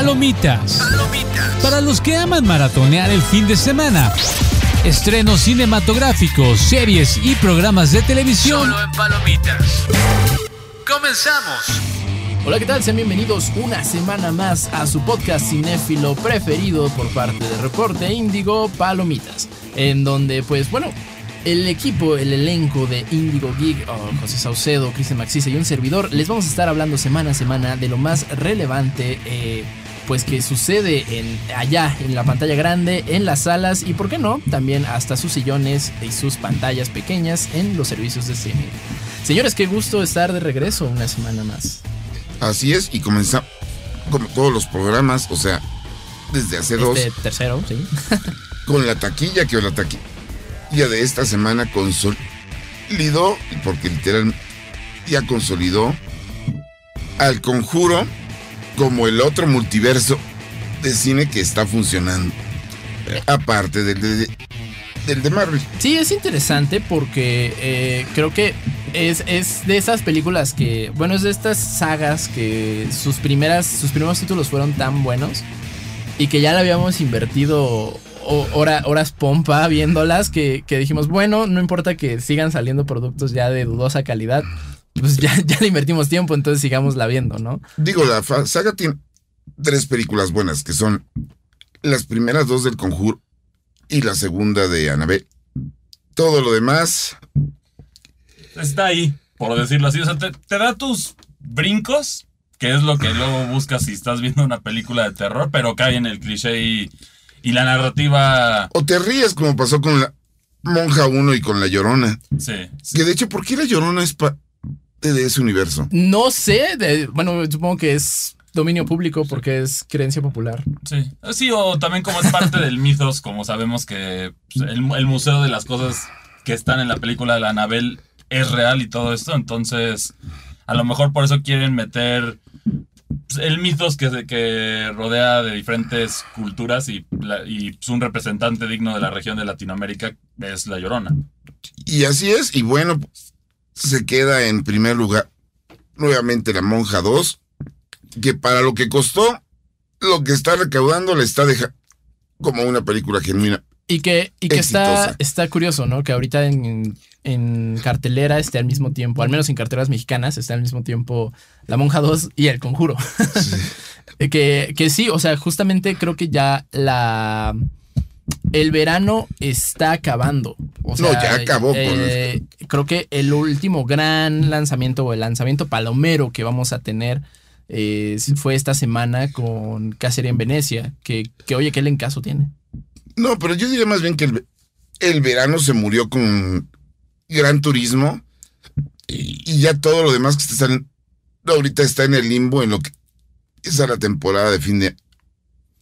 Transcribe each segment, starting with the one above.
Palomitas. Para los que aman maratonear el fin de semana. Estrenos cinematográficos, series y programas de televisión. Solo en Palomitas. Comenzamos. Hola, ¿qué tal? Sean bienvenidos una semana más a su podcast cinéfilo preferido por parte de Reporte Índigo Palomitas, en donde, pues bueno, el equipo, el elenco de Indigo Geek, oh, José Saucedo, Cristian Maxise y un servidor, les vamos a estar hablando semana a semana de lo más relevante, eh, pues que sucede en, allá en la pantalla grande, en las salas y, por qué no, también hasta sus sillones y sus pantallas pequeñas en los servicios de streaming. Señores, qué gusto estar de regreso una semana más. Así es, y comenzamos como todos los programas, o sea, desde hace dos, Este tercero, sí. con la taquilla que la taquilla de esta semana consolidó, porque literal ya consolidó al conjuro como el otro multiverso de cine que está funcionando. Aparte del de, del de Marvel. Sí, es interesante porque eh, creo que es, es de esas películas que, bueno, es de estas sagas que sus primeras, sus primeros títulos fueron tan buenos y que ya le habíamos invertido ho- hora- horas pompa viéndolas que, que dijimos, bueno, no importa que sigan saliendo productos ya de dudosa calidad, pues ya, ya le invertimos tiempo, entonces sigámosla viendo, ¿no? Digo, la saga tiene tres películas buenas, que son las primeras dos del conjuro y la segunda de Annabelle. Todo lo demás, está ahí, por decirlo así. O sea, te, te da tus brincos, que es lo que luego buscas si estás viendo una película de terror, pero cae en el cliché y, y la narrativa. o te ríes como pasó con la Monja 1 y con la Llorona. Sí. Que de hecho, ¿por qué la Llorona es parte de ese universo? No sé, de- bueno, supongo que es dominio público porque es creencia popular. Sí. Sí, o también como es parte del mitos, como sabemos que pues, el, el museo de las cosas que están en la película de la Anabel es real y todo esto, entonces a lo mejor por eso quieren meter pues, el mitos que, se- que rodea de diferentes culturas y, y pues, un representante digno de la región de Latinoamérica es La Llorona. Y así es, y bueno, pues, se queda en primer lugar nuevamente la Monja 2, que para lo que costó, lo que está recaudando le está dejando como una película genuina. Y que, y que está, está curioso, ¿no? Que ahorita en, en cartelera esté al mismo tiempo, al menos en carteras mexicanas, está al mismo tiempo La Monja 2 y El Conjuro. que, que sí, o sea, justamente creo que ya la. El verano está acabando. O No, ya acabó con eh, Creo que el último gran lanzamiento o el lanzamiento palomero que vamos a tener eh, fue esta semana con Cacería en Venecia. Que, que oye, ¿qué caso tiene? No, pero yo diría más bien que el, el verano se murió con gran turismo y, y ya todo lo demás que está saliendo ahorita está en el limbo en lo que es a la temporada de fin de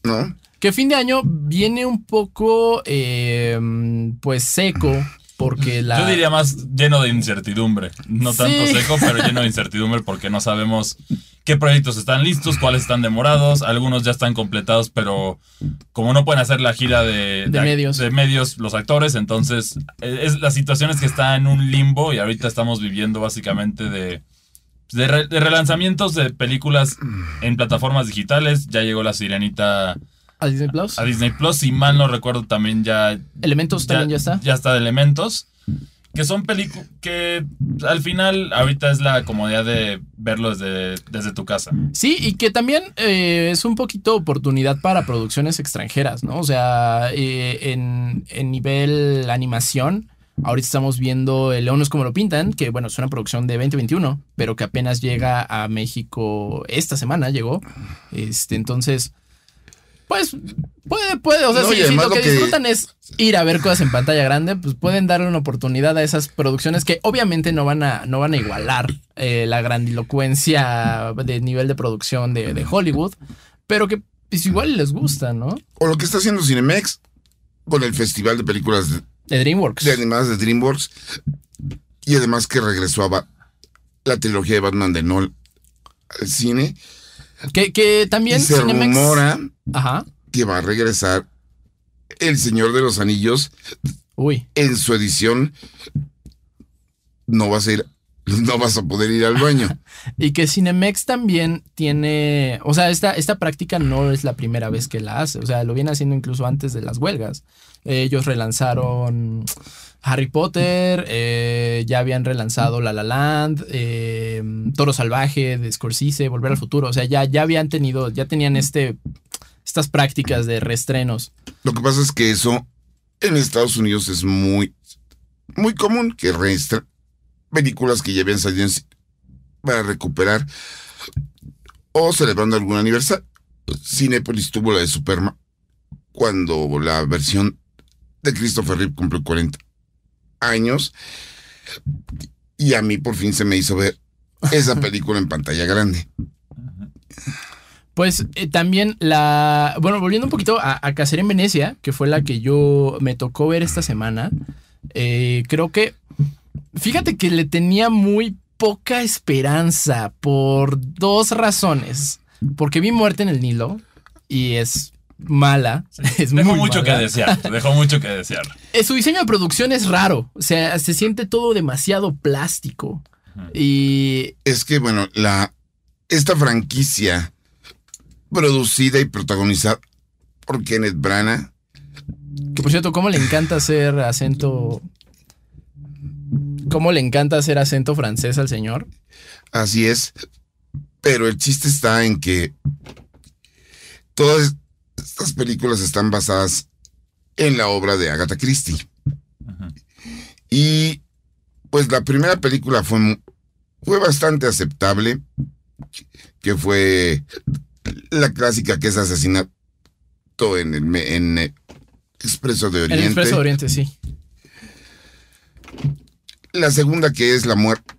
¿no? Que fin de año viene un poco, eh, pues seco, porque la... Yo diría más lleno de incertidumbre, no tanto seco, pero lleno de incertidumbre porque no sabemos qué proyectos están listos, cuáles están demorados, algunos ya están completados, pero como no pueden hacer la gira de, De medios. de medios los actores, entonces eh, es, la situación es que está en un limbo y ahorita estamos viviendo básicamente de, de, re- de relanzamientos de películas en plataformas digitales, ya llegó La Sirenita ¿A Disney Plus? a Disney Plus, si mal no recuerdo también ya Elementos también ya está. ya está de elementos. Que son películas que al final ahorita es la comodidad de verlo desde, desde tu casa. Sí, y que también eh, es un poquito oportunidad para producciones extranjeras, ¿no? O sea, eh, en, en nivel animación, ahorita estamos viendo El León es como lo pintan, que bueno, es una producción de 2021, pero que apenas llega a México esta semana, llegó. Este, entonces, pues puede, puede, o sea, No, si, lo que, que- disfrutan es ir a ver cosas en pantalla grande, pues pueden darle una oportunidad a esas producciones que obviamente no van a, no van a igualar eh, la grandilocuencia de nivel de producción de, de Hollywood, pero que pues, igual les gusta, ¿no? O lo que está haciendo Cinemex con el Festival de Películas de, De DreamWorks. de animadas de DreamWorks y además que regresó a la trilogía de Batman de Nolan al cine Que, que también y se Cinemex- rumora Ajá. que va a regresar El Señor de los Anillos Uy. en su edición no va a ser no vas a poder ir al baño. Y que Cinemex también tiene, o sea, esta, esta práctica no es la primera vez que la hace, o sea, lo viene haciendo incluso antes de las huelgas. Ellos relanzaron Harry Potter, eh, ya habían relanzado La La Land, eh, Toro Salvaje de Scorsese, Volver al Futuro, o sea, ya, ya habían tenido, ya tenían este, estas prácticas de reestrenos. Lo que pasa es que eso en Estados Unidos es muy, muy común que reestren películas que ya habían salido para recuperar o celebrando algún aniversario. Cinepolis tuvo la de Superman cuando la versión de Christopher Reeve cumplió 40 años y a mí por fin se me hizo ver esa película en pantalla grande. Pues eh, también la. Bueno, volviendo un poquito a, a Cacería en Venecia, que fue la que yo me tocó ver esta semana. eh, creo que. Fíjate que le tenía muy poca esperanza por dos razones. Porque vi muerte en el Nilo y es mala. Es Dejó muy mucho que desear. Dejó mucho que desear. Eh, Su diseño de producción es raro. O sea, se siente todo demasiado plástico. Y Es que, bueno, la esta franquicia producida y protagonizada por Kenneth Branagh Que por cierto, ¿cómo le encanta hacer acento? ¿Cómo le encanta hacer acento francés al señor? Así es. Pero el chiste está en que todas estas películas están basadas en la obra de Agatha Christie. Y pues la primera película fue, fue bastante aceptable, que fue la clásica que es asesinato en el en, eh, Expreso de El Oriente. Expreso de Oriente, sí. La segunda que es la muerte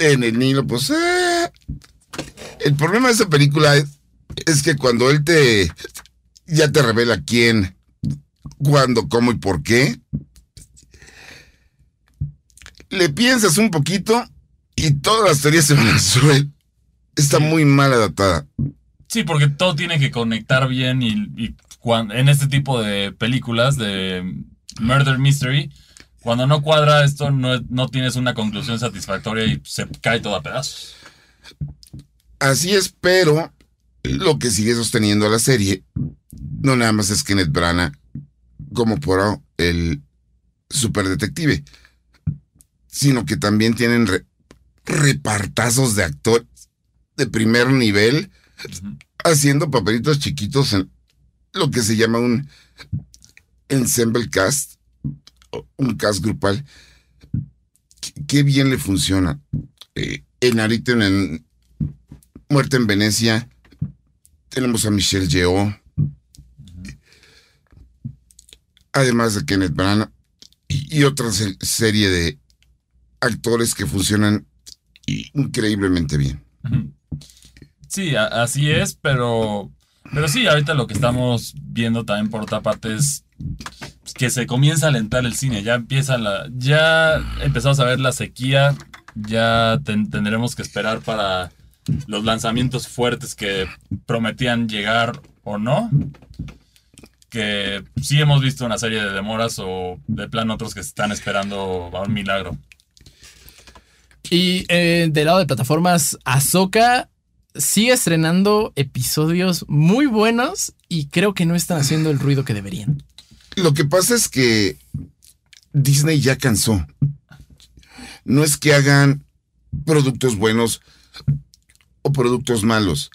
en el Nilo, pues eh, el problema de esa película es, es que cuando él te ya te revela quién, cuándo, cómo y por qué, le piensas un poquito y todas las teorías se van al suelo. Está muy mal adaptada. Sí, porque todo tiene que conectar bien y, en este tipo de películas de Murder Mystery, cuando no cuadra esto, no, no tienes una conclusión satisfactoria y se cae todo a pedazos. Así es, pero lo que sigue sosteniendo a la serie no nada más es Kenneth Branagh como por el superdetective, sino que también tienen re- repartazos de actores de primer nivel haciendo papelitos chiquitos en lo que se llama un ensemble cast, un cast grupal. Qué- bien le funciona. Eh, en en, en Muerte en Venecia tenemos a Michelle Yeoh, además de Kenneth Branagh y, otra se- serie de actores que funcionan increíblemente bien. Sí, así es, pero, pero sí, ahorita lo que estamos viendo también por otra parte es que se comienza a alentar el cine, ya empieza la, ya empezamos a ver la sequía, ya ten- tendremos que esperar para los lanzamientos fuertes que prometían llegar o no. Que sí hemos visto una serie de demoras o de plano otros que se están esperando a un milagro. Y eh, del lado de plataformas, Ahsoka sigue estrenando episodios muy buenos y creo que no están haciendo el ruido que deberían. Lo que pasa es que Disney ya cansó. No es que hagan productos buenos o productos malos,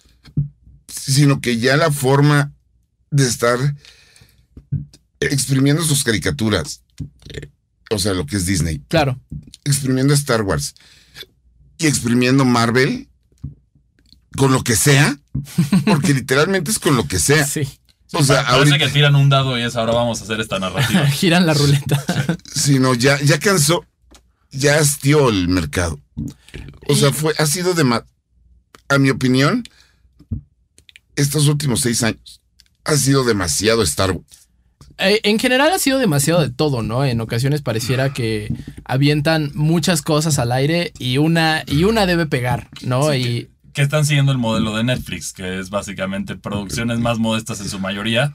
sino que ya la forma de estar exprimiendo sus caricaturas, eh, o sea, lo que es Disney, Claro. exprimiendo Star Wars y exprimiendo Marvel con lo que sea, porque literalmente es con lo que sea. Sí. O sea, Parece ahorita, que tiran un dado y es ahora vamos a hacer esta narrativa. Giran la ruleta. sino ya, ya cansó, ya hastió el mercado. O sea, fue, ha sido de a mi opinión, estos últimos seis años, ha sido demasiado Star Wars. Eh, en general ha sido demasiado de todo, ¿no? En ocasiones pareciera que avientan muchas cosas al aire y una, y una debe pegar, ¿no? y que están siguiendo el modelo de Netflix, que es básicamente producciones más modestas en su mayoría.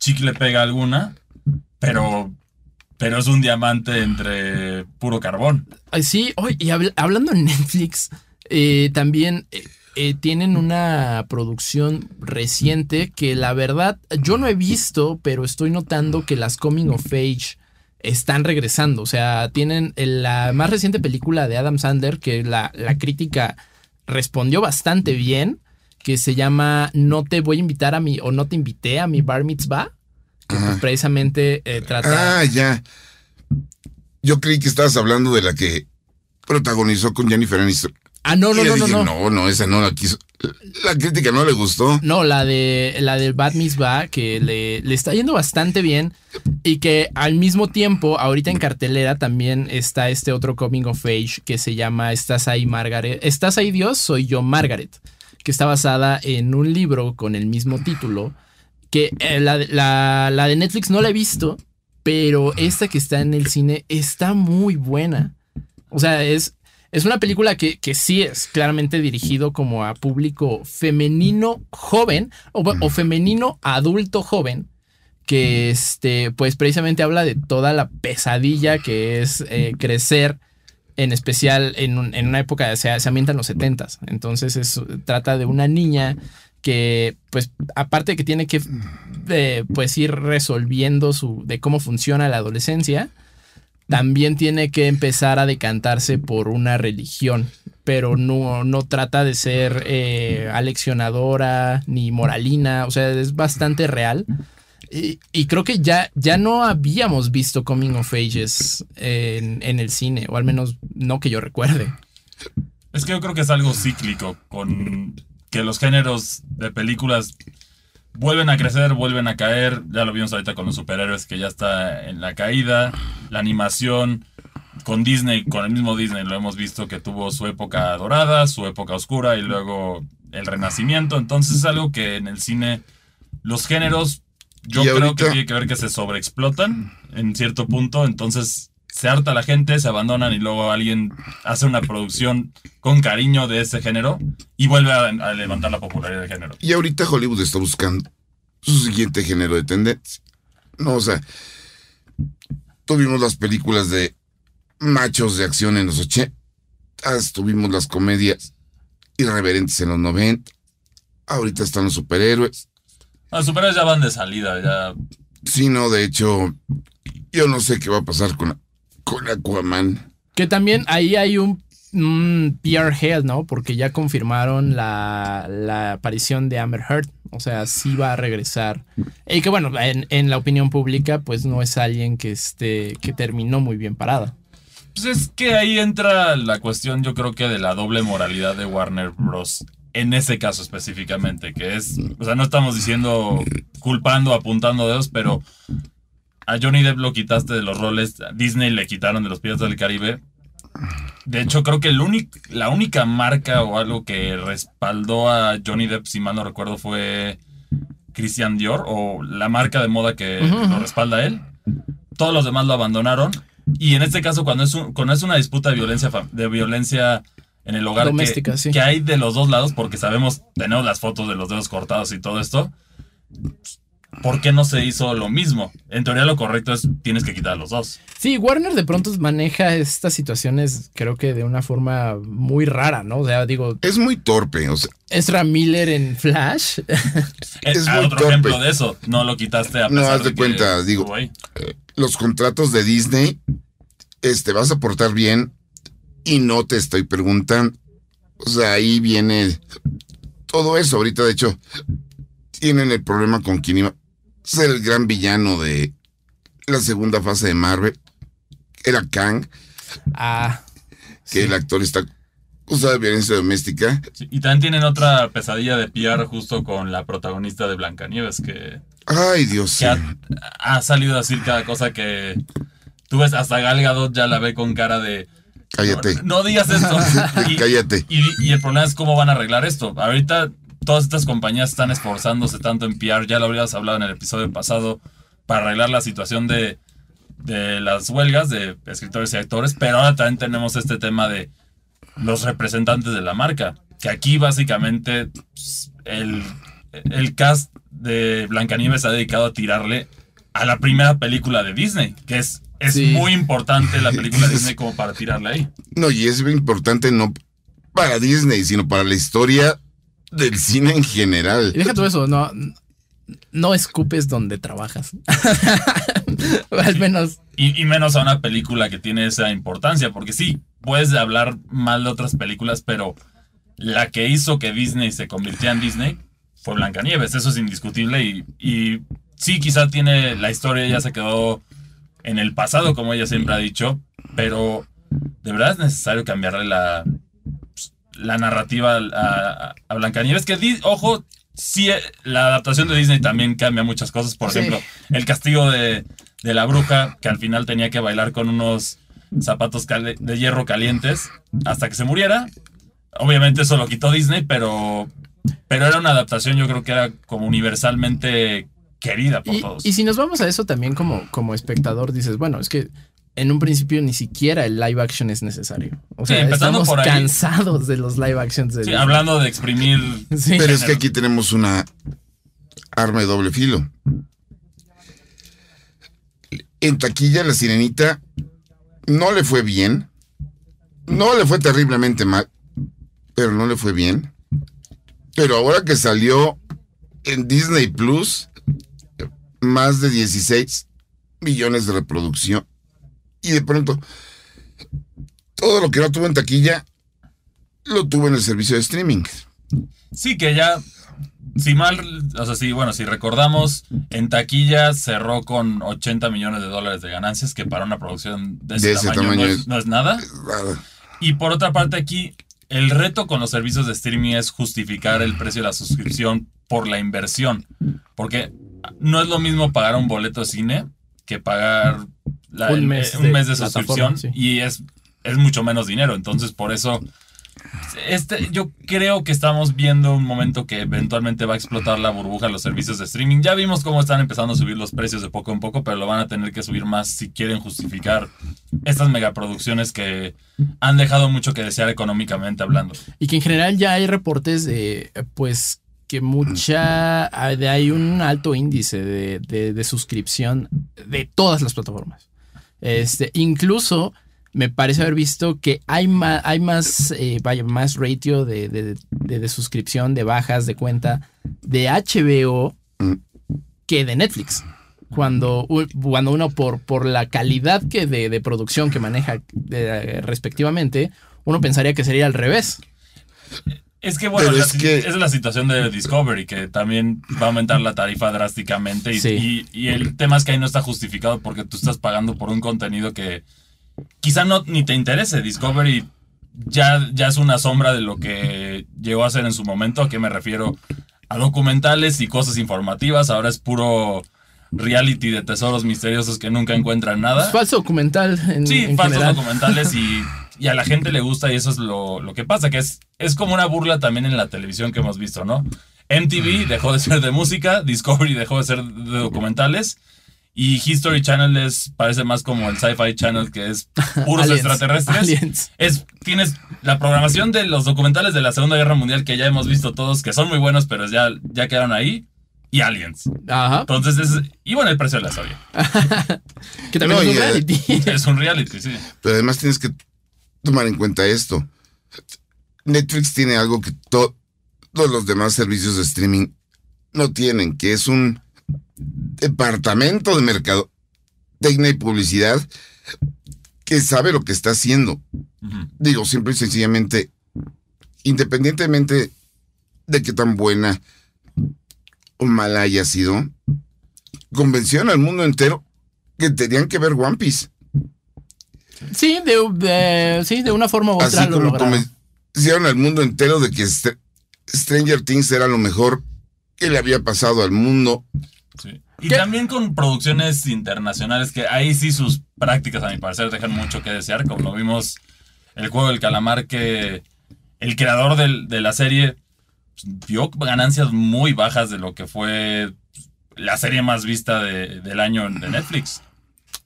Chicle pega alguna, pero, pero es un diamante entre puro carbón. Ay, Sí, oye, y habl- hablando en Netflix, eh, también eh, eh, tienen una producción reciente que la verdad yo no he visto, pero estoy notando que las Coming of Age están regresando. O sea, tienen el- la más reciente película de Adam Sandler que la, la crítica respondió bastante bien, que se llama No te voy a invitar a mi, o no te invité a mi bar mitzvah, que pues, precisamente eh, trata... Ah, ya. Yo creí que estabas hablando de la que protagonizó con Jennifer Aniston. Ah, no, no, no, no, dije, no. no, no, esa no la quiso. La crítica no le gustó. No, la de la del Bat Mitzvah, que le, le está yendo bastante bien. Y que al mismo tiempo, ahorita en cartelera también está este otro coming of age que se llama Estás ahí, Margaret. Estás ahí, Dios, soy yo, Margaret. Que está basada en un libro con el mismo título. Que eh, la, la- la de Netflix no la he visto, pero esta que está en el cine está muy buena. O sea, es, es una película que, que sí es claramente dirigido como a público femenino joven o, o femenino adulto joven que este pues precisamente habla de toda la pesadilla que es eh, crecer en especial en, un- en una época se, se ambienta en los 70 entonces es, trata de una niña que pues aparte de que tiene que eh, pues ir resolviendo su de cómo funciona la adolescencia también tiene que empezar a decantarse por una religión, pero no, no trata de ser eh, aleccionadora ni moralina, o sea, es bastante real. Y, y creo que ya, ya no habíamos visto Coming of Ages en, en el cine, o al menos no que yo recuerde. Es que yo creo que es algo cíclico, con que los géneros de películas vuelven a crecer, vuelven a caer. Ya lo vimos ahorita con los superhéroes que ya está en la caída. La animación con Disney, con el mismo Disney, lo hemos visto que tuvo su época dorada, su época oscura y luego el renacimiento. Entonces es algo que en el cine los géneros yo creo que tiene que ver que se sobreexplotan en cierto punto. Entonces se harta la gente, se abandonan y luego alguien hace una producción con cariño de ese género y vuelve a, a levantar la popularidad del género. Y ahorita Hollywood está buscando su siguiente género de tendencia. No, o sea, tuvimos las películas de machos de acción en los 80, tuvimos las comedias irreverentes en los 90, ahorita están los superhéroes. Los superhéroes ya van de salida, ya. Sí, no, de hecho, yo no sé qué va a pasar con, con Aquaman. Que también ahí hay un, un PR hell, ¿no? Porque ya confirmaron la, la aparición de Amber Heard. O sea, sí va a regresar. Y que bueno, en, en la opinión pública, pues no es alguien que esté, que terminó muy bien parada. Pues es que ahí entra la cuestión, yo creo que de la doble moralidad de Warner Bros. En ese caso específicamente, que es, o sea, no estamos diciendo culpando, apuntando dedos, pero a Johnny Depp lo quitaste de los roles, a Disney le quitaron de los Piratas del Caribe. De hecho, creo que el la única marca o algo que respaldó a Johnny Depp, si mal no recuerdo, fue Christian Dior o la marca de moda que lo respalda a él. Todos los demás lo abandonaron. Y en este caso, cuando es, un- cuando es una disputa de violencia, fam- de violencia en el hogar que- Doméstica, que, sí. hay de los dos lados, porque sabemos, tenemos las fotos de los dedos cortados y todo esto, ¿por qué no se hizo lo mismo? En teoría lo correcto es tienes que quitar a los dos. Sí, Warner de pronto maneja estas situaciones, creo que de una forma muy rara, ¿no? O sea, digo, Es muy torpe, o sea, Ezra Miller en Flash. Es, Es ah, muy otro torpe. ejemplo de eso. No lo quitaste a No, pesar haz de que cuenta, digo, ahí. los contratos de Disney, este, vas a portar bien y no te estoy preguntando. O sea, ahí viene todo eso. Ahorita, de hecho, tienen el problema con quien iba ser el gran villano de la segunda fase de Marvel. Era Kang, Ah, que sí. el actor está acusado de violencia doméstica. Sí, y también tienen otra pesadilla de PR justo con la protagonista de Blancanieves que, Ay, Dios que mío. ha, ha salido a decir cada cosa que tú ves hasta Gal Gadot ya la ve con cara de Cállate. no, no digas esto y, Cállate. y, y el problema es cómo van a arreglar esto ahorita todas estas compañías están esforzándose tanto en PR ya lo habrías hablado en el episodio pasado para arreglar la situación de, de las huelgas de escritores y actores pero ahora también tenemos este tema de los representantes de la marca. Que aquí básicamente pues, el, el cast de Blancanieves se ha dedicado a tirarle a la primera película de Disney, que es es Sí. muy importante la película de Disney como para tirarla ahí. No, y es muy importante no para Disney, sino para la historia del cine en Y general. deja todo eso, no, no escupes donde trabajas. O Al menos. Y, y menos a una película que tiene esa importancia, porque sí, puedes hablar mal de otras películas, pero la que hizo que Disney se convirtiera en Disney fue Blancanieves, eso es indiscutible y, y sí, quizá tiene la historia ya se quedó en el pasado, como ella siempre ha dicho, pero de verdad es necesario cambiarle la, la narrativa a, a Blancanieves, que, ojo, sí, la adaptación de Disney también cambia muchas cosas, por Sí. ejemplo, el castigo de, de la bruja, que al final tenía que bailar con unos zapatos de hierro calientes hasta que se muriera. Obviamente eso lo quitó Disney, pero, pero era una adaptación, yo creo que era como universalmente querida por Y, todos. y si nos vamos a eso también como, como espectador, dices, bueno, es que en un principio ni siquiera el live action es necesario. O Sí, sea, empezando estamos por ahí. cansados de los live actions de Sí, hablando de exprimir Sí. Pero es que aquí tenemos una arma de doble filo. En taquilla, la sirenita no le fue bien. No le fue terriblemente mal, pero no le fue bien. Pero ahora que salió en Disney Plus, más de 16 millones de reproducción. Y de pronto, todo lo que no tuvo en taquilla, lo tuvo en el servicio de streaming. Sí, que ya, si mal, o sea, sí, bueno, si recordamos, en taquilla cerró con 80 millones de dólares de ganancias, que para una producción de ese, De ese tamaño, tamaño no, es, es- no es nada. Nada. Y por otra parte aquí, el reto con los servicios de streaming es justificar el precio de la suscripción por la inversión. Porque no es lo mismo pagar un boleto de cine que pagar la- Un el- mes un de mes de plataforma, suscripción. sí. Y es, es mucho menos dinero. Entonces, por eso... Este, yo creo que estamos viendo un momento que eventualmente va a explotar la burbuja de los servicios de streaming. Ya vimos cómo están empezando a subir los precios de poco en poco, pero lo van a tener que subir más si quieren justificar estas megaproducciones que han dejado mucho que desear económicamente hablando. Y que en general ya hay reportes de, pues, que mucha, hay un alto índice de, de- de suscripción de todas las plataformas. Este, incluso me parece haber visto que hay más, hay más, eh, vaya, más ratio de, de- suscripción, de bajas de cuenta de HBO que de Netflix. Cuando, cuando uno por, por la calidad que de, producción que maneja respectivamente, uno pensaría que sería al revés. Es que bueno, la es si- que- esa es la situación de Discovery, que también va a aumentar la tarifa drásticamente. Y, Sí. y- y el tema es que ahí no está justificado porque tú estás pagando por un contenido que quizá no ni te interese. Discovery ya, ya es una sombra de lo que llegó a ser en su momento. ¿A qué me refiero? A documentales y cosas informativas. Ahora es puro reality de tesoros misteriosos que nunca encuentran nada. Es falso documental en, Sí, en falsos general. documentales y, y a la gente le gusta y eso es lo, lo que pasa, que es, es como una burla también en la televisión que hemos visto, ¿no? MTV dejó de ser de música, Discovery dejó de ser de documentales y History Channel es, parece más como el Sci-Fi Channel que es puros Aliens, extraterrestres. aliens. Es, tienes la programación de los documentales de la Segunda Guerra Mundial que ya hemos visto todos, que son muy buenos, pero ya, ya quedaron ahí, y Aliens. Ajá. Entonces, es, y bueno, el precio de la sabia. Que también No, es un eh, reality. Es un reality, sí. Pero además tienes que tomar en cuenta esto. Netflix tiene algo que to- todos los demás servicios de streaming no tienen, que es un departamento de mercado, técnica y publicidad que sabe lo que está haciendo. Digo, simple y sencillamente, independientemente de qué tan buena o mala haya sido, convencieron al mundo entero que tenían que ver One Piece. Sí, de, de- sí, de una forma u otra Así lo como lograron. convencieron al mundo entero de que Str- Stranger Things era lo mejor que le había pasado al mundo. Sí. Y ¿Qué? también con producciones internacionales que ahí sí sus prácticas, a mi parecer, dejan mucho que desear, como lo vimos el juego del calamar, que el creador del- de la serie pues, dio ganancias muy bajas de lo que fue la serie más vista de- del año de Netflix.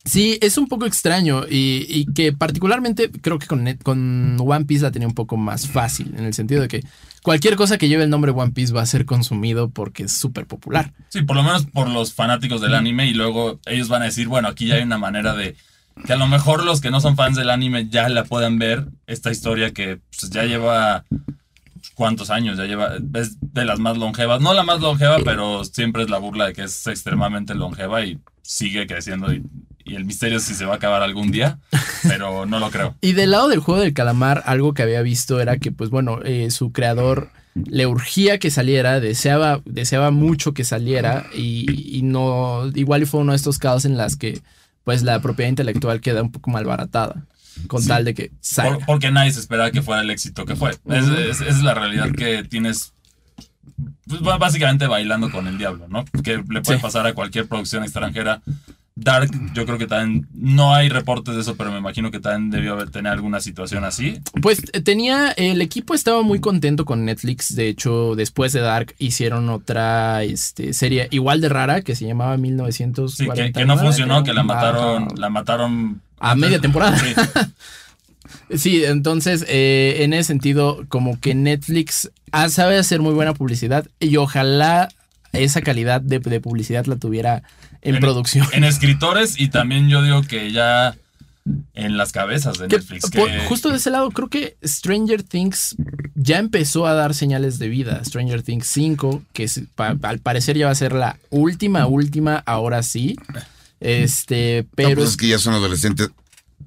Sí, es un poco extraño y, y que particularmente creo que con One Piece la tenía un poco más fácil, en el sentido de que cualquier cosa que lleve el nombre One Piece va a ser consumido porque es súper popular. Sí, por lo menos por los fanáticos del anime y luego ellos van a decir, bueno, aquí ya hay una manera de que a lo mejor los que no son fans del anime ya la puedan ver, esta historia que pues, ya lleva cuántos años, ya lleva, es de las más longevas, no la más longeva, pero siempre es la burla de que es extremadamente longeva y sigue creciendo y, y el misterio si se va a acabar algún día, pero no lo creo. Y del lado del juego del calamar, algo que había visto era que, pues bueno, eh, su creador le urgía que saliera, deseaba, deseaba mucho que saliera y, y no, igual fue uno de estos casos en las que pues la propiedad intelectual queda un poco malbaratada con Sí. tal de que Por- salga. porque nadie se esperaba que fuera el éxito que fue. Es, es- es la realidad que tienes. pues, básicamente bailando con el diablo, ¿no? Que le puede Sí. pasar a cualquier producción extranjera. Dark, yo creo que también. No hay reportes de eso, pero me imagino que también debió haber tener alguna situación así. Pues eh, tenía, el equipo estaba muy contento con Netflix, de hecho después de Dark hicieron otra este, serie igual de rara que se llamaba Sí, 1949. que, que no funcionó, que la mataron. Ajá. La mataron. A media temporada. Sí. Sí, entonces eh, en ese sentido como que Netflix ah, sabe hacer muy buena publicidad y ojalá esa calidad de, de publicidad la tuviera en, En- producción. En escritores y también yo digo que ya en las cabezas de Que, Netflix. por- justo de ese lado, creo que Stranger Things ya empezó a dar señales de vida. Stranger Things 5, que es- pa- al parecer ya va a ser la última, última, ahora sí. Este, No, pero pues es que ya son adolescentes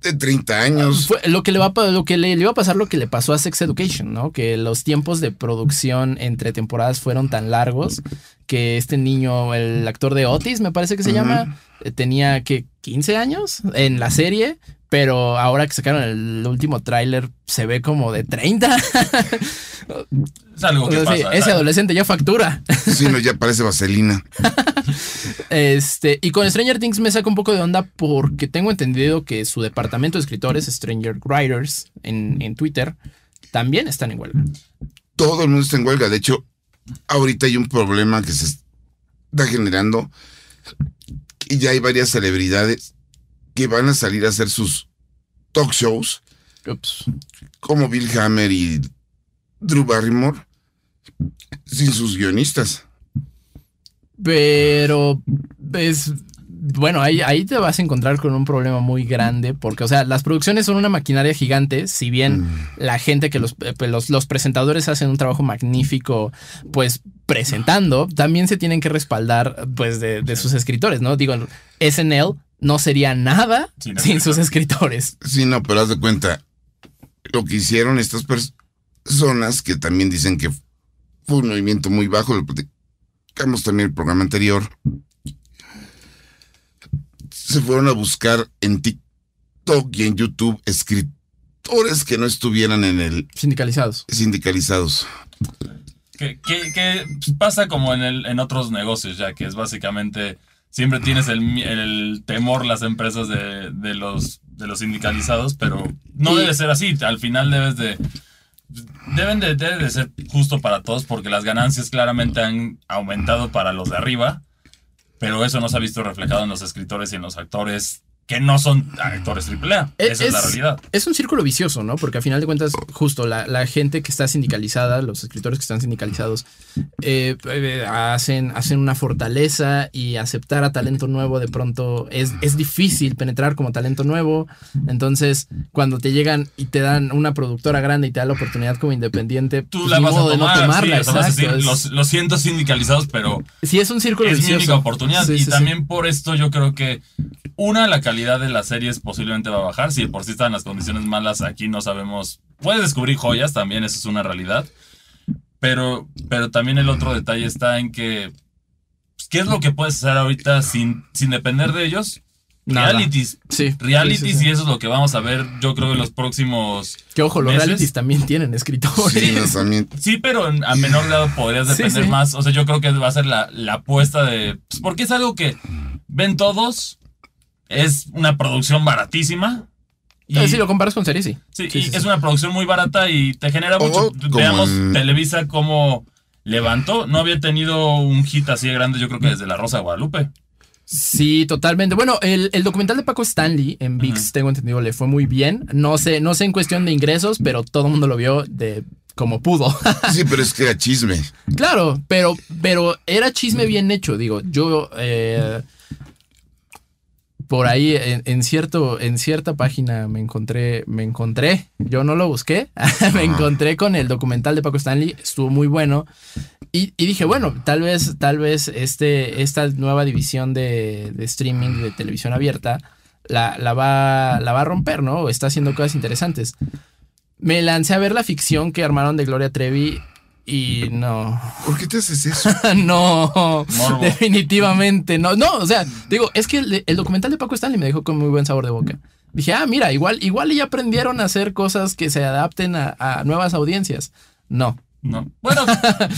de 30 años. fue lo que le va a, lo que le, le iba a pasar lo que le pasó a Sex Education, ¿no? Que los tiempos de producción entre temporadas fueron tan largos que este niño, el actor de Otis, me parece que se llama, eh, tenía que 15 años en la serie, pero ahora que sacaron el último tráiler se ve como de 30. es algo O que sea, sí, pasa. ese adolescente ya factura. Sí, no, ya parece vaselina. Este, y con Stranger Things me saca un poco de onda porque tengo entendido que su departamento de escritores, Stranger Writers, en, en Twitter, también están en huelga. Todo el mundo está en huelga. De hecho, ahorita hay un problema que se está generando. Y ya hay varias celebridades que van a salir a hacer sus talk shows, como Bill Hammer y Drew Barrymore, sin sus guionistas. Pero es bueno, ahí, ahí te vas a encontrar con un problema muy grande porque, o sea, las producciones son una maquinaria gigante, si bien la gente que los, eh, los, los presentadores hacen un trabajo magnífico, pues presentando, también se tienen que respaldar, pues, de, de sus escritores, ¿no? Digo, SNL no sería nada Sin sin sus escritores. Sí, no, pero haz de cuenta, lo que hicieron estas pers- personas que también dicen que fue un movimiento muy bajo, lo platicamos también en el programa anterior, se fueron a buscar en TikTok y en YouTube escritores que no estuvieran en el Sindicalizados. sindicalizados. Que, que- que pasa como en, el, en otros negocios, ya que es básicamente siempre tienes el, el temor las empresas de, de los, de los sindicalizados, pero no Y- debe ser así. Al final debes de... Deben de, ser justo para todos porque las ganancias claramente han aumentado para los de arriba, pero eso no se ha visto reflejado en los escritores y en los actores que no son actores AAA. Esa es, la realidad. Es un círculo vicioso, ¿no? Porque a final de cuentas, justo la, la gente que está sindicalizada, los escritores que están sindicalizados, eh, eh, hacen, hacen una fortaleza y aceptar a talento nuevo de pronto es, es difícil penetrar como talento nuevo. Entonces, cuando te llegan y te dan una productora grande y te da la oportunidad como independiente, Tú pues, la vas a modo de tomar, no tomarla. sí, a exacto, decir, es- los, los siento sindicalizados, pero sí, es un círculo es mi vicioso. única oportunidad. Sí, y sí. también por esto yo creo que, una, la calidad de las series posiblemente va a bajar. Si por sí están las condiciones malas, aquí no sabemos. Puedes descubrir joyas, también eso es una realidad. Pero, pero también el otro detalle está en que, pues, ¿qué es lo que puedes hacer ahorita sin, sin depender de ellos? Nada. Realities. Sí, Realities sí, sí, sí. y eso es lo que vamos a ver, yo creo, en los próximos... Que ojo, los meses. realities también tienen escritores. Sí, también. Sí, pero en- a menor grado podrías Sí, depender sí. más. O sea, yo creo que va a ser la, la apuesta de. pues, porque es algo que ven todos. Es una producción baratísima. Y, si lo comparas con series, sí. sí, Sí, y sí, es sí. una producción muy barata y te genera mucho. como Veamos en- Televisa cómo levantó. No había tenido un hit así de grande, yo creo que desde La Rosa de Guadalupe. Sí, totalmente. Bueno, el, el documental de Paco Stanley en VIX, tengo entendido, le fue muy bien. No sé, no sé en cuestión de ingresos, pero todo el mundo lo vio de como pudo. Sí, pero es que era chisme. claro, pero, pero era chisme bien hecho. Digo, yo eh, por ahí en, en cierto, en cierta página me encontré, me encontré, yo no lo busqué, me encontré con el documental de Paco Stanley, estuvo muy bueno. Y, y dije, bueno, tal vez, tal vez este, esta nueva división de, de streaming de televisión abierta la, la, va, la va a romper, ¿no? O está haciendo cosas interesantes. Me lancé a ver la ficción que armaron de Gloria Trevi y no. ¿Por qué te haces eso? no, Morbo. definitivamente no. No, o sea, digo, es que el, el documental de Paco Stanley me dejó con muy buen sabor de boca. Dije, ah, mira, igual, igual ya aprendieron a hacer cosas que se adapten a, a nuevas audiencias. No. No. Bueno,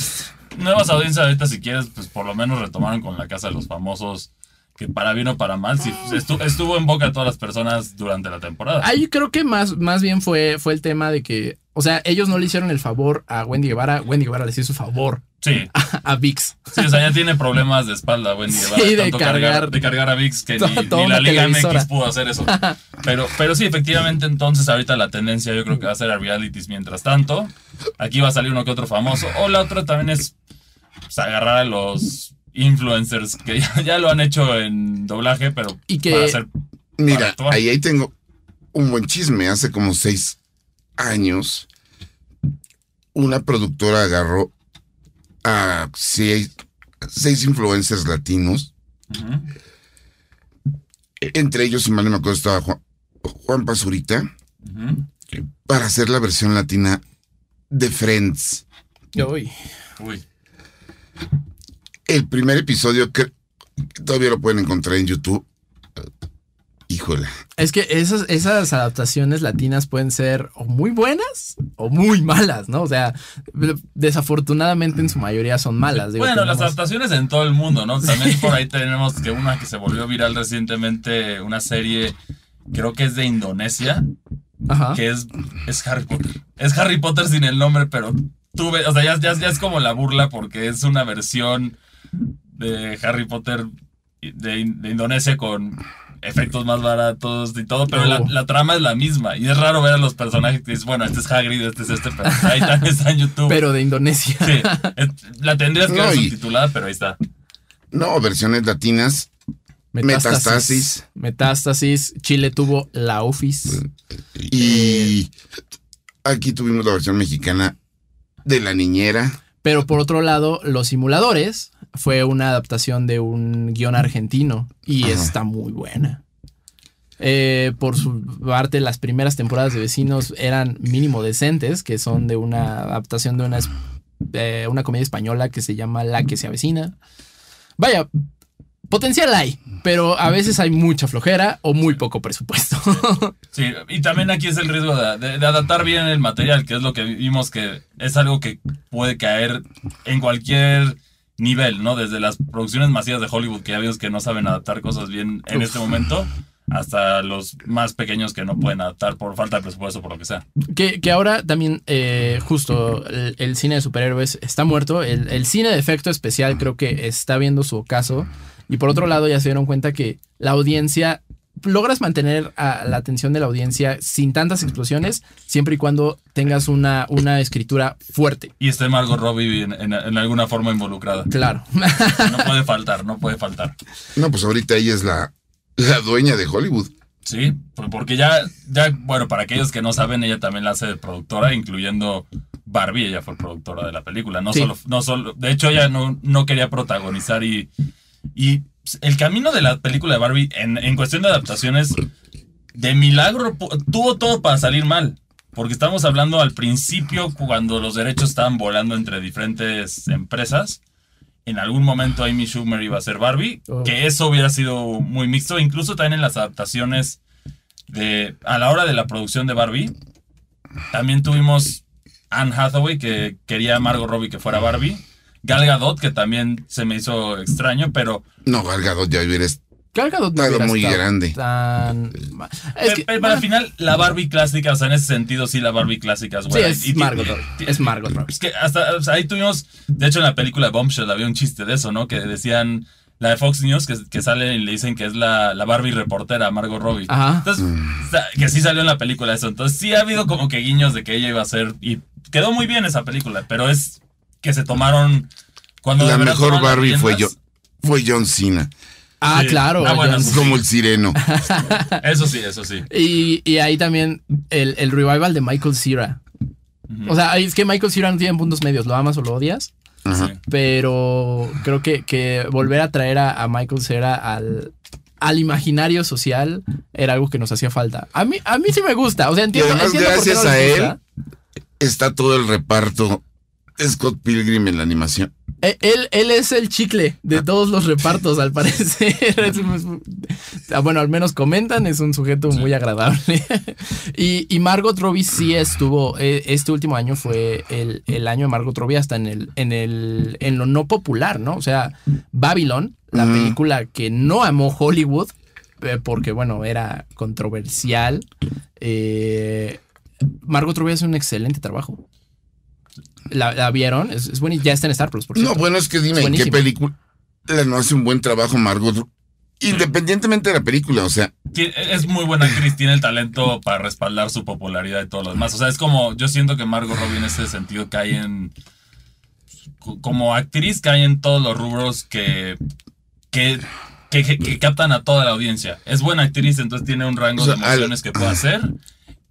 nuevas audiencias ahorita si quieres, pues por lo menos retomaron con la Casa de los Famosos, que para bien o para mal, sí, estu- estuvo en boca de todas las personas durante la temporada. Ahí creo que más, más bien fue, fue el tema de que, o sea, ellos no le hicieron el favor a Wendy Guevara, Wendy Guevara les hizo favor Sí, a VIX. sí, o sea, ya tiene problemas de espalda, Wendy Guevara, Sí, de tanto cargar- de cargar a VIX que ni, la Liga televisora. MX pudo hacer eso. Pero, pero sí, efectivamente, entonces ahorita la tendencia yo creo que va a ser a realities mientras tanto. Aquí va a salir uno que otro famoso. O la otra también es pues, agarrar a los influencers que ya, ya lo han hecho en doblaje, pero Y que- para hacer para Mira, actuar. ahí, ahí tengo un buen chisme. Hace como seis años, una productora agarró a seis, seis influencers latinos. Entre ellos, si mal no me acuerdo, estaba Juan, Juan Pazurita, para hacer la versión latina de Friends. Uy. Uy. El primer episodio que todavía lo pueden encontrar en YouTube. Híjole. Es que esas, esas adaptaciones latinas pueden ser o muy buenas o muy malas, ¿no? O sea, desafortunadamente en su mayoría son malas. Digo, bueno, las adaptaciones en todo el mundo, ¿no? También por ahí tenemos que una que se volvió viral recientemente, una serie, creo que es de Indonesia, Ajá. que es, es Harry Potter. Es Harry Potter sin el nombre, pero tú ves, o sea, ya, ya- ya es como la burla porque es una versión de Harry Potter de, de Indonesia con efectos más baratos y todo, pero la, la trama es la misma. Y es raro ver a los personajes que dices, bueno, este es Hagrid, este es este, pero ahí también está en YouTube. Pero de Indonesia. Sí, es- la tendrías que No, ver y- subtitulada, pero ahí está. No, versiones latinas. Metástasis. Metástasis. Chile tuvo la Office. Y aquí tuvimos la versión mexicana de La Niñera. Pero por otro lado, Los Simuladores fue una adaptación de un guion argentino y Ajá. está muy buena. Eh, por su parte, las primeras temporadas de Vecinos eran mínimo decentes, que son de una adaptación de una, eh, una comedia española que se llama La que se avecina. Vaya, potencial hay, pero a veces hay mucha flojera o muy poco presupuesto. Sí, y también aquí es el riesgo de, de- de adaptar bien el material, que es lo que vimos que es algo que puede caer en cualquier nivel, ¿no? Desde las producciones masivas de Hollywood, que ya vimos que no saben adaptar cosas bien en Uf. este momento, hasta los más pequeños que no pueden adaptar por falta de presupuesto, por lo que sea. Que, que ahora también, eh, justo, el, el cine de superhéroes está muerto. El, el cine de efecto especial creo que está viendo su ocaso. Y por otro lado, ya se dieron cuenta que la audiencia. Logras mantener a la atención de la audiencia sin tantas explosiones, siempre y cuando tengas una, una escritura fuerte. Y esté Margot Robbie en, en- en alguna forma involucrada. Claro. No puede faltar, no puede faltar. No, pues ahorita ella es la, la dueña de Hollywood. Sí, por- porque ya, ya, bueno, para aquellos que no saben, ella también la hace de productora, incluyendo Barbie, ella fue productora de la película. No Sí. solo, no solo, de hecho, ella no, no quería protagonizar y, y el camino de la película de Barbie en, en cuestión de adaptaciones, de milagro, tuvo todo para salir mal. Porque estamos hablando al principio, cuando los derechos estaban volando entre diferentes empresas. En algún momento Amy Schumer iba a ser Barbie, Oh. que eso hubiera sido muy mixto. Incluso también en las adaptaciones de a la hora de la producción de Barbie, también tuvimos Anne Hathaway que quería a Margot Robbie que fuera Barbie, Gal Gadot que también se me hizo extraño, pero No, Gal Gadot ya hubiera Gal Gadot no muy estado grande. tan- Es que- pero al final la Barbie clásica, o sea, en ese sentido sí la Barbie clásica es Sí, buena. es Y ti- Margot y- Es Margot Robbie. Es que hasta o sea, ahí tuvimos, de hecho en la película Bombshell había un chiste de eso, ¿no? Que decían la de Fox News que, que sale y le dicen que es la, la Barbie reportera, Margot Robbie. Ajá. Entonces, o sea, que sí salió en la película eso. Entonces sí ha habido como que guiños de que ella iba a ser y quedó muy bien esa película, pero es que se tomaron cuando La mejor Barbie fue yo, fue John Cena. Ah, Sí. claro. Ah, bueno, John- sí. Como el sireno. Eso sí, eso sí. y, y ahí también el, el revival de Michael Cera. O sea, es que Michael Cera no tiene puntos medios, lo amas o lo odias. Pero creo que, que volver a traer a, a Michael Cera al, al imaginario social era algo que nos hacía falta. A mí, a mí sí me gusta. O sea, entiendo, además, entiendo por qué gracias no a él, gusta. Está todo el reparto Scott Pilgrim en la animación. Eh, Él, él es el chicle de todos los repartos, al parecer. Ah, bueno, al menos comentan, es un sujeto muy agradable. y, y Margot Robbie sí estuvo, eh, este último año fue el, el año de Margot Robbie hasta en, el, en, el, en lo no popular, ¿no? O sea, Babylon, la Ujú. película que no amó Hollywood, eh, porque bueno, era controversial. eh, Margot Robbie hace un excelente trabajo. ¿La, la vieron? Es, es buena y ya está en Star Plus, por No, bueno, es que dime, ¿en qué película no hace un buen trabajo Margot? Independientemente de la película, o sea, Es muy buena actriz, tiene el talento para respaldar su popularidad y todo lo demás. O sea, es como, yo siento que Margot Robbie en ese sentido cae en, co- como actriz cae en todos los rubros que, que, que, captan a toda la audiencia. Es buena actriz, entonces tiene un rango O sea, de emociones que puede hacer.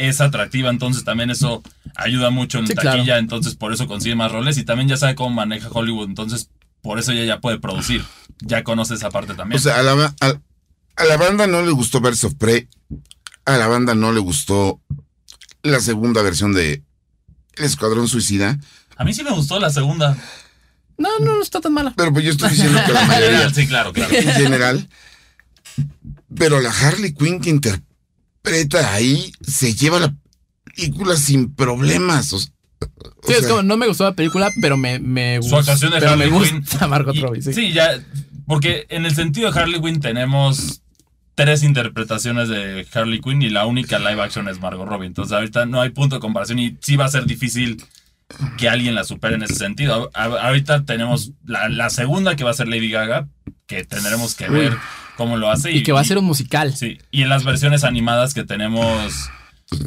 Es atractiva, entonces también eso ayuda mucho en Sí, taquilla, claro. entonces por eso consigue más roles y también ya sabe cómo maneja Hollywood, entonces por eso ella ya puede producir. Ya conoce esa parte también. o sea, a la, a, a la banda no le gustó Birds of Prey. A la banda no le gustó la segunda versión de El Escuadrón Suicida. a mí sí me gustó la segunda. No, no, no está tan mala. Pero pues yo estoy diciendo que la mayoría Sí, claro, claro. en general. Pero la Harley Quinn que interpreta ahí se lleva la película sin problemas. o s- o Sí, es sea, como, no me gustó la película, pero me, me Su gusta. actuación de pero me Harley Quinn. gusta Margot Y- Robbie, sí. sí, ya. Porque en el sentido de Harley Quinn tenemos tres interpretaciones de Harley Quinn y la única live action es Margot Robbie. Entonces ahorita no hay punto de comparación y sí va a ser difícil que alguien la supere en ese sentido. A- ahorita tenemos la, la segunda que va a ser Lady Gaga, que tendremos que Uy. ver cómo lo hace. Y que va a ser un musical. Sí, y en las versiones animadas que tenemos,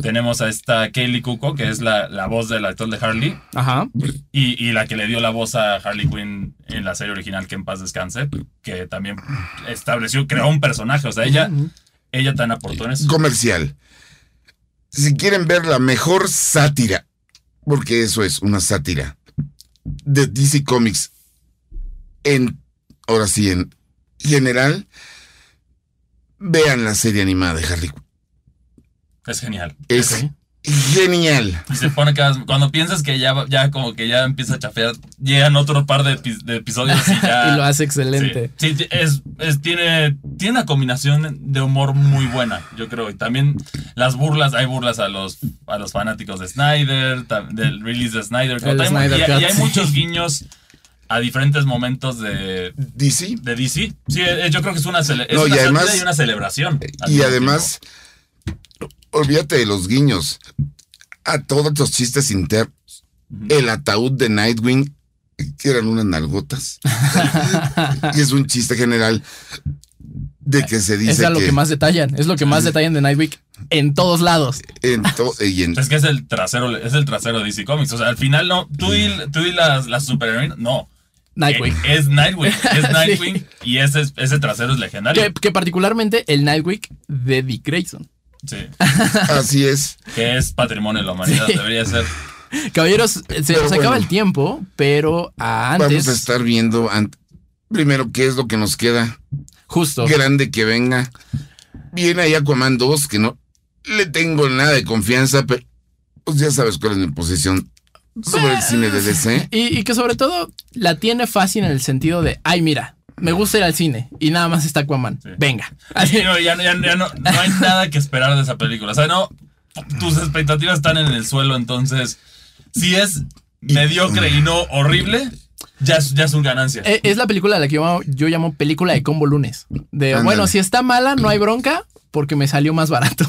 tenemos a esta Kaylee Cuoco, que es la, la voz del actor de Harley, Ajá. y, y la que le dio la voz a Harley Quinn en la serie original, que en paz descanse, que también estableció, creó un personaje, o sea, ella, ella tan aportó en eso. comercial. Si quieren ver la mejor sátira, porque eso es una sátira, de DC Comics, en, ahora sí, en general, vean la serie animada de Harley Quinn. Es genial. Es genial. Y se pone cada cuando piensas que ya, ya como que ya empieza a chafear, llegan otro par de, epi- de episodios y ya... y lo hace excelente. Sí, sí, es, es- tiene, tiene una combinación de humor muy buena, yo creo. Y también las burlas, hay burlas a los, a los fanáticos de Snyder, del release de Snyder. Y, hay muchos guiños a diferentes momentos de, DC. de DC. Sí, eh, yo creo que es una, cele- es No, y una además- y una celebración. al Y además, olvídate de los guiños. A todos los chistes internos. El ataúd de Nightwing, que eran unas nalgotas. y es un chiste general de que se dice Es a lo que, que, más detallan. Es lo que más detallan de Nightwick en todos lados. en to- y en-. Es que es el trasero, es el trasero de DC Comics. O sea, al final no, tú y, tú y las, las superheroínas, no. Nightwing. Eh, Es Nightwing, es Sí. Nightwing y ese, ese trasero es legendario. Que, que particularmente el Nightwick de Dick Grayson. Sí, así es. que es patrimonio de la humanidad, Sí. debería ser. Caballeros, se Pero nos acaba el tiempo, pero ah, Vamos antes, a estar viendo primero qué es lo que nos queda justo. grande que venga. Viene ahí Aquaman 2, que no le tengo nada de confianza, pero pues ya sabes cuál es mi posición sobre el cine de DC. Y, y que sobre todo la tiene fácil en el sentido de, ay, mira, me gusta ir al cine y nada más está Aquaman. Sí. Venga. Y no, ya, ya- ya no, no hay nada que esperar de esa película. O sea, no, tus expectativas están en el suelo, entonces, si es mediocre y no horrible, ya es, ya es un ganancia. Eh, Es la película a la que yo, yo llamo película de combo lunes. De, bueno, si está mala, no hay bronca porque me salió más barato.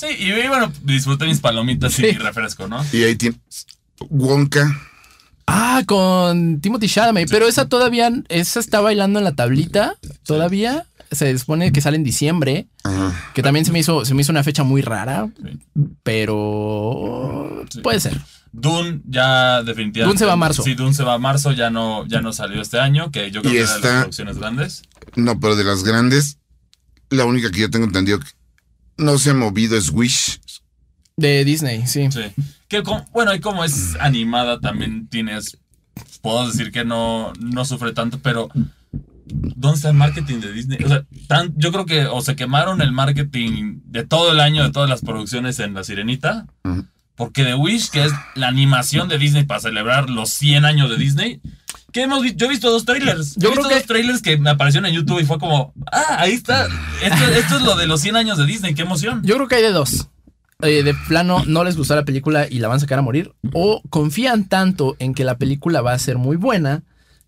Sí, y bueno, disfruté mis palomitas Sí. y mi refresco, ¿no? Y ahí tienes Wonka. ah, con Timothy Chalamet. Pero esa todavía, esa está bailando en la tablita. Todavía se supone que sale en diciembre. Ajá. Que también se me hizo, se me hizo una fecha muy rara. Pero Sí. puede ser. Dune ya definitivamente. Dune se va a marzo. Sí, Dune se va a marzo, ya no, ya no salió este año, que yo creo Y que era de está- las producciones grandes. No, pero de las grandes, la única que yo tengo entendido que no se ha movido es Wish. De Disney, sí. Sí. Que como- bueno, y como es animada, también tienes. Puedo decir que no, no sufre tanto, pero. ¿Dónde está el marketing de Disney? O sea, tan- yo creo que o se quemaron el marketing de todo el año, de todas las producciones en La Sirenita. Porque The Wish, que es la animación de Disney para celebrar los 100 años de Disney. Que hemos vi- yo he visto dos trailers. Yo he visto que- dos trailers que me aparecieron en YouTube y fue como, ah, ahí está. Esto, esto es lo de los 100 años de Disney, qué emoción. Yo creo que hay de dos. Eh, de plano no les gustó la película y la van a sacar a morir. O confían tanto en que la película va a ser muy buena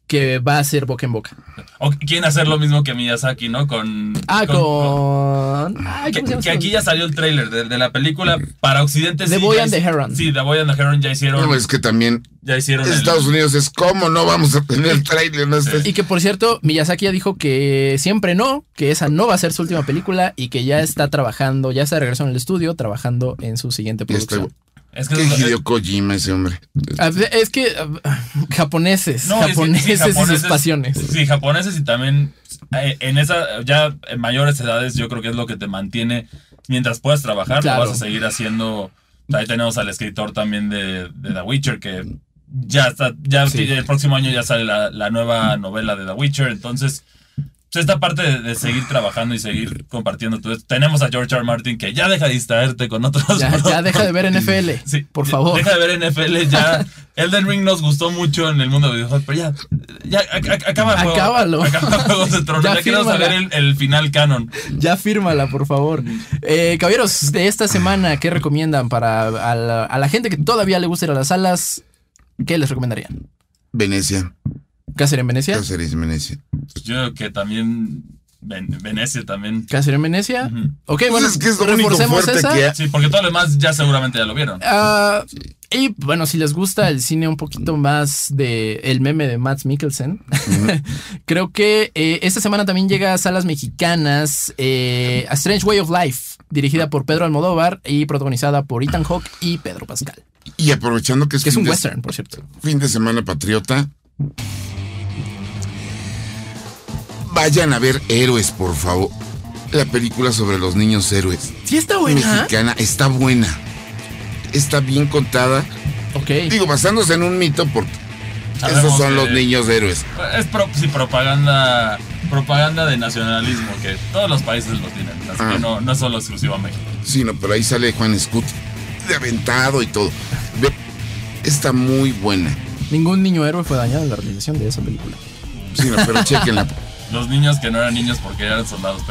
que va a ser boca en boca. O quieren hacer lo mismo que Miyazaki, ¿no? Con. Ah, con. Ay, que, ¿cómo se llama que aquí ya salió el tráiler de, de la película para Occidente. The sí, Boy and the Heron. Sí, The Boy and the Heron ya hicieron. No, es que también ya hicieron. el- Estados Unidos es como no vamos a tener trailer. No Este- Y que por cierto, Miyazaki ya dijo que siempre no, que esa no va a ser su última película y que ya está trabajando, ya está de regreso en el estudio, trabajando en su siguiente Ya está- producción. Es que Qué es- Hideo Kojima ese hombre. Ah, Es que ah, japoneses, No, es que- japoneses, sí, y sus pasiones. Sí, japoneses y también eh, en esa, ya en mayores edades, yo creo que es lo que te mantiene mientras puedas trabajar, Claro. lo vas a seguir haciendo. Ahí tenemos al escritor también de, de The Witcher que ya está, ya Sí. el próximo año ya sale la, la nueva novela de The Witcher, entonces pues, esta parte de, de seguir trabajando y seguir compartiendo todo esto. Tenemos a George R. Martin que ya deja de distraerte con otros. Ya, ya deja de ver NFL, Sí, por favor. Deja de ver NFL ya. Elden Ring nos gustó mucho en el mundo de videojuegos, pero ya, ya ac- ac- acaba el juego. Acábalo. Acaba Juegos de Tronos. Ya Ya, saber el, el final canon. Ya fírmala, por favor. Eh, caballeros, de esta semana, ¿qué recomiendan para a la, a la gente que todavía le gusta ir a las salas? ¿Qué les recomendarían? Venecia. ¿Qué hacer en Venecia? Cáceres, Venecia. Pues yo creo que también Ven- Venecia también. ¿Qué hacer en Venecia? Ujú. Ok, Pues bueno, es que es lo único reforcemos fuerte esa. que. Sí, porque todo lo demás ya seguramente ya lo vieron. Ah, y bueno, si les gusta el cine un poquito más de el meme de Matt Mikkelsen, creo que eh, esta semana también llega a salas mexicanas eh, A Strange Way of Life, dirigida por Pedro Almodóvar y protagonizada por Ethan Hawke y Pedro Pascal, Y aprovechando que es, que es un de, western, por cierto. fin de semana patriota, vayan a ver Héroes, por favor. La película sobre los niños héroes. Sí está buena. Mexicana, está buena. Está bien contada. Ok. Digo, basándose en un mito, porque Sabemos esos son los niños héroes. Es pro- sí, propaganda propaganda de nacionalismo que todos los países lo tienen. Así Ah. que no, no es solo exclusivo a México. Sí, no, pero ahí sale Juan Scut de aventado y todo. Está muy buena. Ningún niño héroe fue dañado en la realización de esa película. Sí, no, pero chequenla. Los niños que no eran niños porque eran soldados.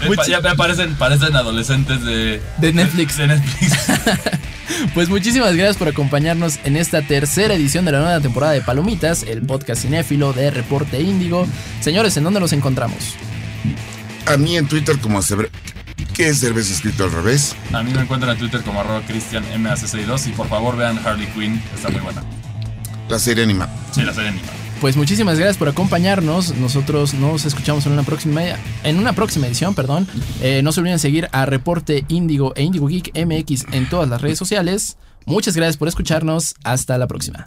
Pero ya me parecen, parecen adolescentes de, De Netflix. de Netflix. Pues muchísimas gracias por acompañarnos en esta tercera edición de la nueva temporada de Palomitas, el podcast cinéfilo de Reporte Índigo. Señores, ¿en dónde los encontramos? A mí en Twitter como Cebre... ¿Qué es cerveza escrito al revés? A mí me encuentran en Twitter como arroba cristianmac62 y por favor vean Harley Quinn, está muy buena. La serie animada. Sí, la serie animada pues muchísimas gracias por acompañarnos. Nosotros nos escuchamos en una próxima, en una próxima edición, perdón. Eh, no se olviden seguir a Reporte Índigo e Indigo Geek MX en todas las redes sociales. Muchas gracias por escucharnos. Hasta la próxima.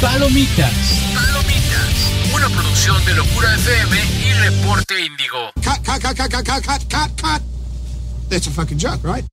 Palomitas. Palomitas. Una producción de Locura FM y Reporte Índigo. Cut, cut, cut, cut, cut, cut, cut, cut. That's a fucking joke, right?